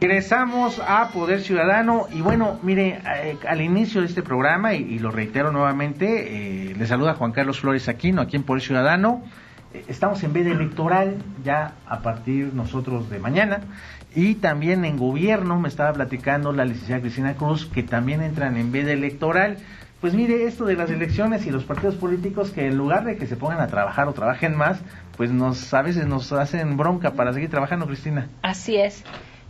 Regresamos a Poder Ciudadano y bueno, mire, eh, al inicio de este programa, y, lo reitero nuevamente, eh, le saluda Juan Carlos Flores Aquino, aquí en Poder Ciudadano. Eh, estamos en veda electoral ya a partir nosotros de mañana y también en gobierno me estaba platicando la licenciada Cristina Cruz que también entran en veda electoral. Pues mire, esto de las elecciones y los partidos políticos que en lugar de que se pongan a trabajar o trabajen más, pues nos a veces nos hacen bronca para seguir trabajando, Cristina. Así es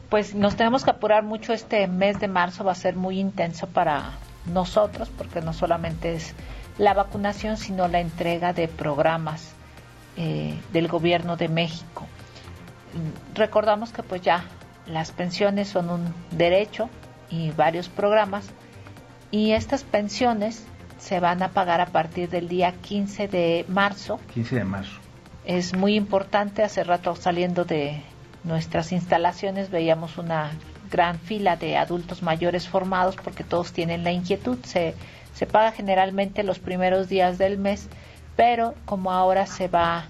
pues nos tenemos que apurar mucho. Este mes de marzo va a ser muy intenso para nosotros porque no solamente es la vacunación, sino la entrega de programas eh, del gobierno de México. Recordamos que pues ya las pensiones son un derecho y varios programas y estas pensiones se van a pagar a partir del día 15 de marzo. 15 de marzo. Es muy importante, hace rato saliendo de nuestras instalaciones veíamos una gran fila de adultos mayores formados porque todos tienen la inquietud. Se, se paga generalmente los primeros días del mes, pero como ahora se va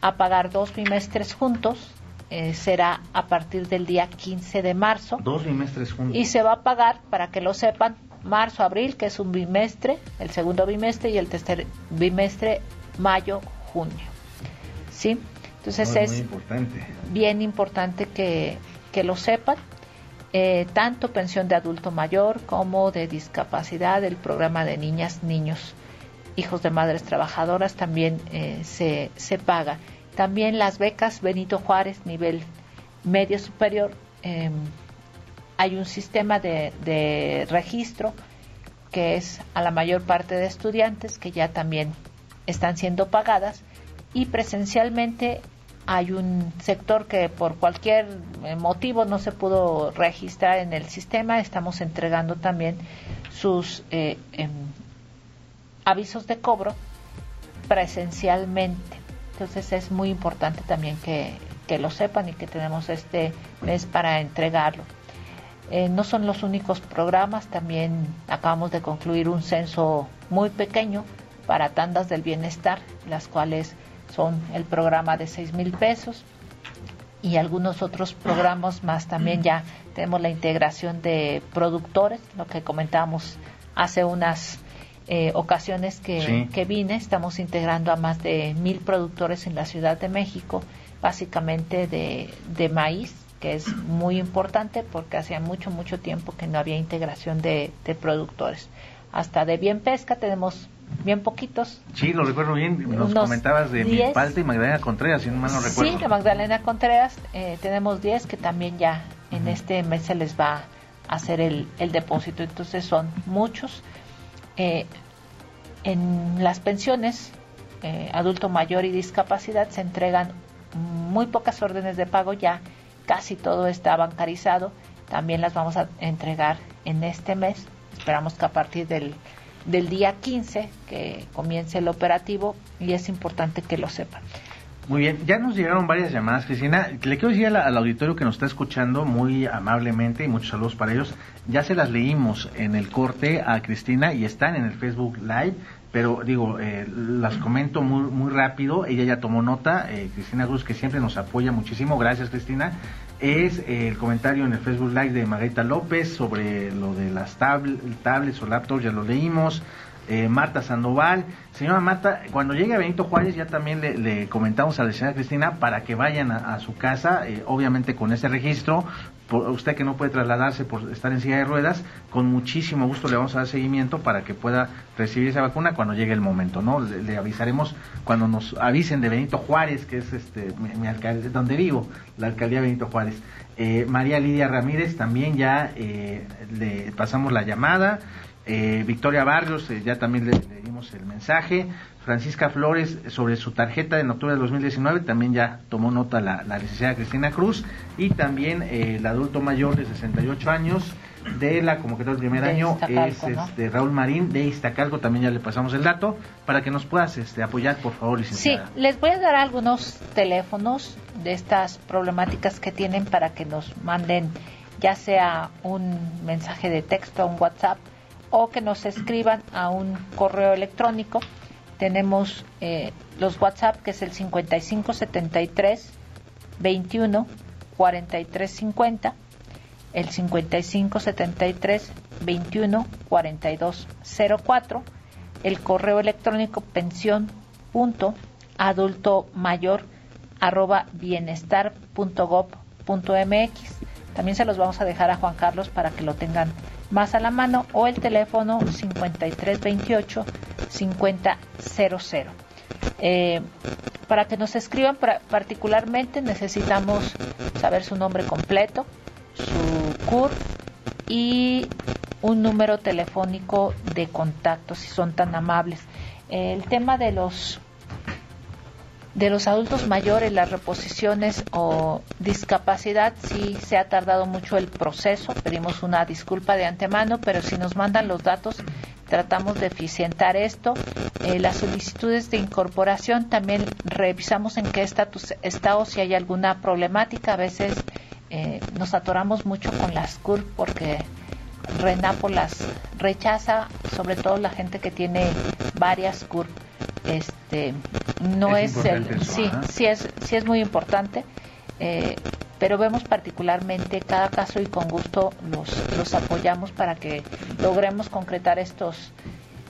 a pagar dos bimestres juntos, eh, será a partir del día 15 de marzo. Dos bimestres juntos. Y se va a pagar, para que lo sepan, marzo, abril, que es un bimestre, el segundo bimestre, y el tercer bimestre, mayo, junio. ¿Sí? Entonces es, bien importante que, lo sepan. Eh, tanto pensión de adulto mayor como de discapacidad, el programa de niñas, niños, hijos de madres trabajadoras también eh, se, se paga. También las becas Benito Juárez, nivel medio superior, em, hay un sistema de, de registro que es a la mayor parte de estudiantes que ya también están siendo pagadas y presencialmente hay un sector que por cualquier eh, motivo no se pudo registrar en el sistema. Estamos entregando también sus eh, em, avisos de cobro presencialmente. Entonces es muy importante también que, lo sepan y que tenemos este mes para entregarlo. Eh, no son los únicos programas, también acabamos de concluir un censo muy pequeño para tandas del bienestar, las cuales son el programa de seis mil pesos y algunos otros programas más. También ya tenemos la integración de productores, lo que comentábamos hace unas eh, ocasiones que, que, vine. Estamos integrando a más de mil productores en la Ciudad de México, básicamente de, de maíz, que es muy importante porque hacía mucho, mucho tiempo que no había integración de, de productores. Hasta de bien pesca tenemos bien poquitos. Sí, lo recuerdo bien. Nos comentabas de mi Milpalta y Magdalena Contreras, si no mal no recuerdo. Sí, de Magdalena Contreras eh, tenemos 10 que también ya en este mes se les va a hacer el, el depósito. Entonces son muchos. Eh, en las pensiones, eh, adulto mayor y discapacidad, se entregan muy pocas órdenes de pago ya. Casi todo está bancarizado. También las vamos a entregar en este mes. Esperamos que a partir del del día 15 que comience el operativo y es importante que lo sepan. Muy bien, ya nos llegaron varias llamadas, Cristina. Le quiero decir al, auditorio que nos está escuchando muy amablemente y muchos saludos para ellos. Ya se las leímos en el corte a Cristina y están en el Facebook Live, pero digo, eh, las comento muy, muy rápido. Ella ya tomó nota, eh, Cristina Cruz, que siempre nos apoya muchísimo. Gracias, Cristina es el comentario en el Facebook Live de Margarita López sobre lo de las tablets o laptops, ya lo leímos. Eh, Marta Sandoval. Señora Marta, cuando llegue a Benito Juárez ya también le, comentamos a la señora Cristina para que vayan a, su casa, eh, obviamente con ese registro, usted que no puede trasladarse por estar en silla de ruedas, con muchísimo gusto le vamos a dar seguimiento para que pueda recibir esa vacuna cuando llegue el momento, ¿no? Le, avisaremos cuando nos avisen de Benito Juárez, que es este mi, alcalde, donde vivo, la alcaldía Benito Juárez. Eh, María Lidia Ramírez también ya le pasamos la llamada. Eh, Victoria Barrios, eh, ya también le, dimos el mensaje. Francisca Flores, sobre su tarjeta en octubre de 2019, también ya tomó nota la, la licenciada Cristina Cruz. Y también el adulto mayor de 68 años, de la convocatoria del primer año es este, Raúl Marín de Iztacalco, también ya le pasamos el dato, para que nos puedas este, apoyar, por favor, licenciada. Sí, les voy a dar algunos teléfonos de estas problemáticas que tienen para que nos manden ya sea un mensaje de texto, un WhatsApp, o que nos escriban a un correo electrónico. Tenemos eh, los WhatsApp, que es el 5573 21 43 50 el 55 73 21 42 04, el correo electrónico pensión punto adulto mayor arroba bienestar También se los vamos a dejar a Juan Carlos para que lo tengan más a la mano o el teléfono 5328 5000. Eh, para que nos escriban particularmente necesitamos saber su nombre completo, su CUR y un número telefónico de contacto si son tan amables. El tema de los de los adultos mayores, las reposiciones o discapacidad, sí se ha tardado mucho el proceso. Pedimos una disculpa de antemano, pero si nos mandan los datos, tratamos de eficientar esto. Eh, las solicitudes de incorporación también revisamos en qué estatus está o si hay alguna problemática. A veces eh, nos atoramos mucho con las CURP porque Renapo las rechaza, sobre todo la gente que tiene varias CURP. Este, no es, el, sí, sí es, sí es muy importante, eh, pero vemos particularmente cada caso y con gusto los, los apoyamos para que logremos concretar estos,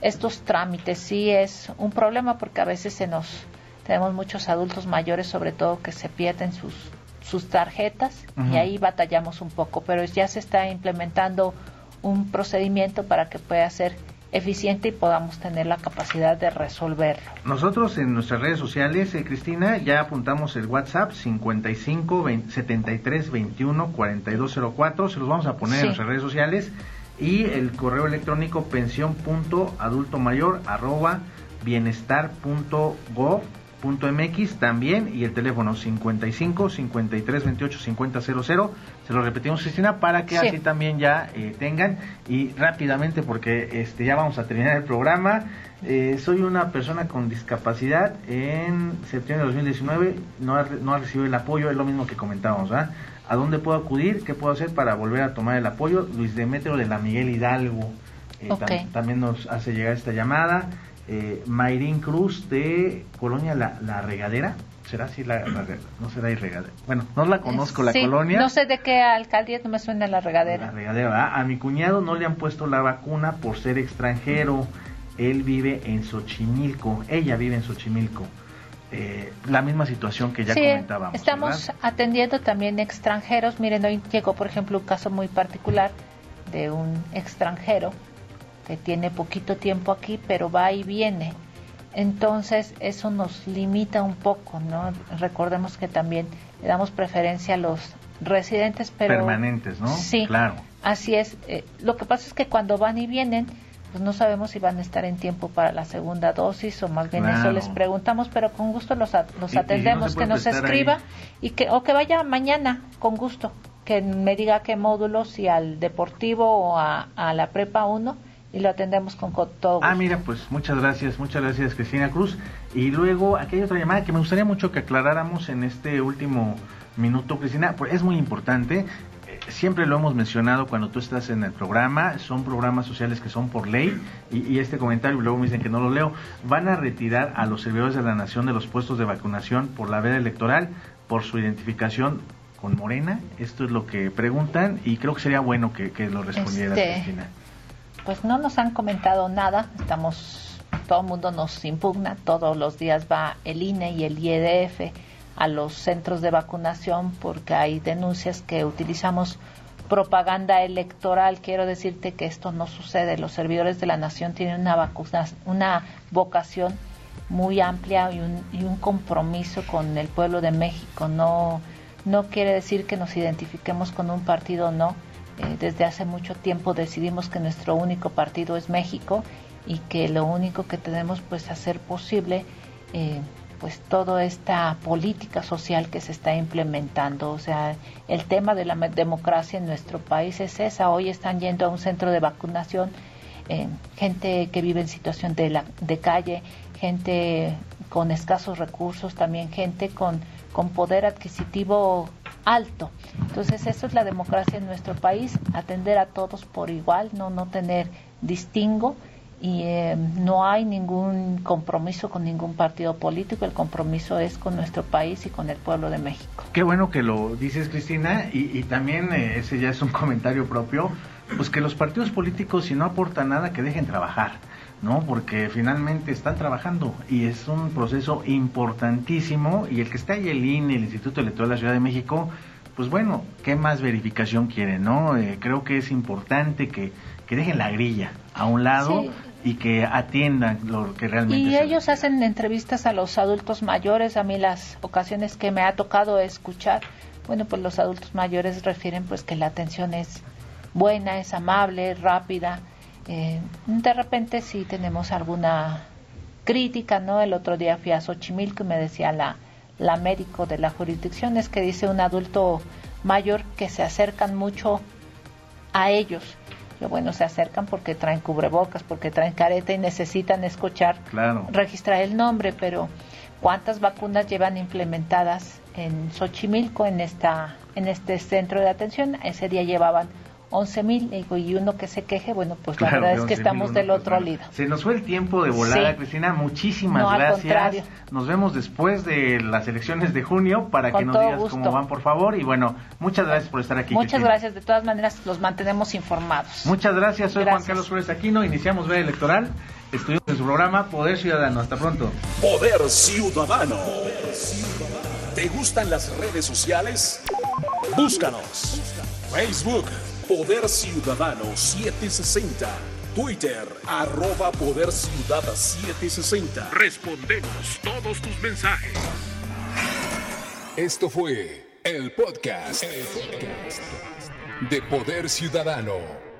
estos trámites. Sí es un problema porque a veces se nos tenemos muchos adultos mayores, sobre todo que se pierden sus sus tarjetas y ahí batallamos un poco, pero ya se está implementando un procedimiento para que pueda ser eficiente y podamos tener la capacidad de resolverlo. Nosotros en nuestras redes sociales, eh, Cristina, ya apuntamos el WhatsApp 55 73 21 4204, se los vamos a poner en nuestras redes sociales. Y el correo electrónico pensión punto adulto mayor arroba bienestar punto gov .mx también y el teléfono 55 53 28 50 00 se lo repetimos Cristina para que así también ya eh, tengan. Y rápidamente porque este ya vamos a terminar el programa eh, soy una persona con discapacidad. En septiembre de 2019 no ha, no ha recibido el apoyo es lo mismo que comentábamos ¿a dónde puedo acudir? ¿qué puedo hacer para volver a tomar el apoyo? Luis Demetrio de la Miguel Hidalgo. Eh, también nos hace llegar esta llamada eh, Mayrín Cruz de Colonia La, Regadera. ¿Será así la, no será y regadera? Bueno, no la conozco la colonia. No sé de qué alcaldía no me suena la regadera. La regadera, A mi cuñado no le han puesto la vacuna por ser extranjero. Él vive en Xochimilco, ella vive en Xochimilco. Eh, la misma situación que ya comentábamos. Estamos atendiendo también extranjeros. Miren, hoy llegó, por ejemplo, un caso muy particular de un extranjero que tiene poquito tiempo aquí, pero va y viene. Entonces eso nos limita un poco, ¿no? Recordemos que también le damos preferencia a los residentes, pero permanentes, ¿no? Sí, claro. Así es. Eh, lo que pasa es que cuando van y vienen, pues no sabemos si van a estar en tiempo para la segunda dosis o más bien eso les preguntamos, pero con gusto los, los atendemos, que nos escriba y que o que vaya mañana con gusto, que me diga qué módulos, si al deportivo o a, a la prepa 1 y lo atendemos con todo Ah, mira, pues muchas gracias, muchas gracias Cristina Cruz. Y luego aquí hay otra llamada que me gustaría mucho que aclaráramos en este último minuto, Cristina, pues es muy importante. Eh, siempre lo hemos mencionado cuando tú estás en el programa, son programas sociales que son por ley y, este comentario, luego me dicen que no lo leo, van a retirar a los servidores de la nación de los puestos de vacunación por la veda electoral por su identificación con Morena. Esto es lo que preguntan y creo que sería bueno que, lo respondiera este, Cristina pues no nos han comentado nada, estamos, todo el mundo nos impugna, todos los días va el INE y el IEDF a los centros de vacunación porque hay denuncias que utilizamos propaganda electoral. Quiero decirte que esto no sucede. Los servidores de la nación tienen una, vacuna, una vocación muy amplia y un, y un compromiso con el pueblo de México. No, no quiere decir que nos identifiquemos con un partido no Eh, desde hace mucho tiempo decidimos que nuestro único partido es México y que lo único que tenemos pues hacer posible eh, pues toda esta política social que se está implementando. O sea, el tema de la democracia en nuestro país es esa. Hoy están yendo a un centro de vacunación eh, gente que vive en situación de, la, de calle, gente con escasos recursos, también gente con, con poder adquisitivo alto. Entonces, eso es la democracia en nuestro país, atender a todos por igual, no, no tener distingo y eh, no hay ningún compromiso con ningún partido político, el compromiso es con nuestro país y con el pueblo de México. Qué bueno que lo dices, Cristina, y, también eh, ese ya es un comentario propio, pues que los partidos políticos si no aportan nada, que dejen trabajar. ¿No? Porque finalmente están trabajando y es un proceso importantísimo y el que está ahí el INE, el Instituto Electoral de la Ciudad de México, pues bueno, ¿qué más verificación quieren, no? Eh, creo que es importante que, que dejen la grilla a un lado y que atiendan lo que realmente y ellos hacen entrevistas a los adultos mayores a mí las ocasiones que me ha tocado escuchar bueno pues los adultos mayores refieren pues que la atención es buena es amable rápida eh, de repente sí tenemos alguna crítica no el otro día fui a Xochimilco y me decía la la médico de la jurisdicción es que dice un adulto mayor que se acercan mucho a ellos. Bueno, se acercan porque traen cubrebocas, porque traen careta y necesitan escuchar, registrar el nombre, pero ¿cuántas vacunas llevan implementadas en Xochimilco, en, esta, en este centro de atención? Ese día llevaban 11 mil, y uno que se queje, bueno, pues la verdad es que estamos del otro lado. Se nos fue el tiempo de volada, Cristina, muchísimas gracias. Nos vemos después de las elecciones de junio para que nos digas cómo van, por favor, y bueno, muchas gracias por estar aquí. Muchas gracias, de todas maneras los mantenemos informados. Muchas gracias, soy Juan Carlos Flores Aquino, iniciamos Ver Electoral, estuvimos en su programa Poder Ciudadano, hasta pronto. Poder Ciudadano. ¿Te gustan las redes sociales? Búscanos. Facebook Poder Ciudadano 760. Twitter, arroba Poder Ciudad 760. Respondemos todos tus mensajes. Esto fue el podcast, el podcast de Poder Ciudadano.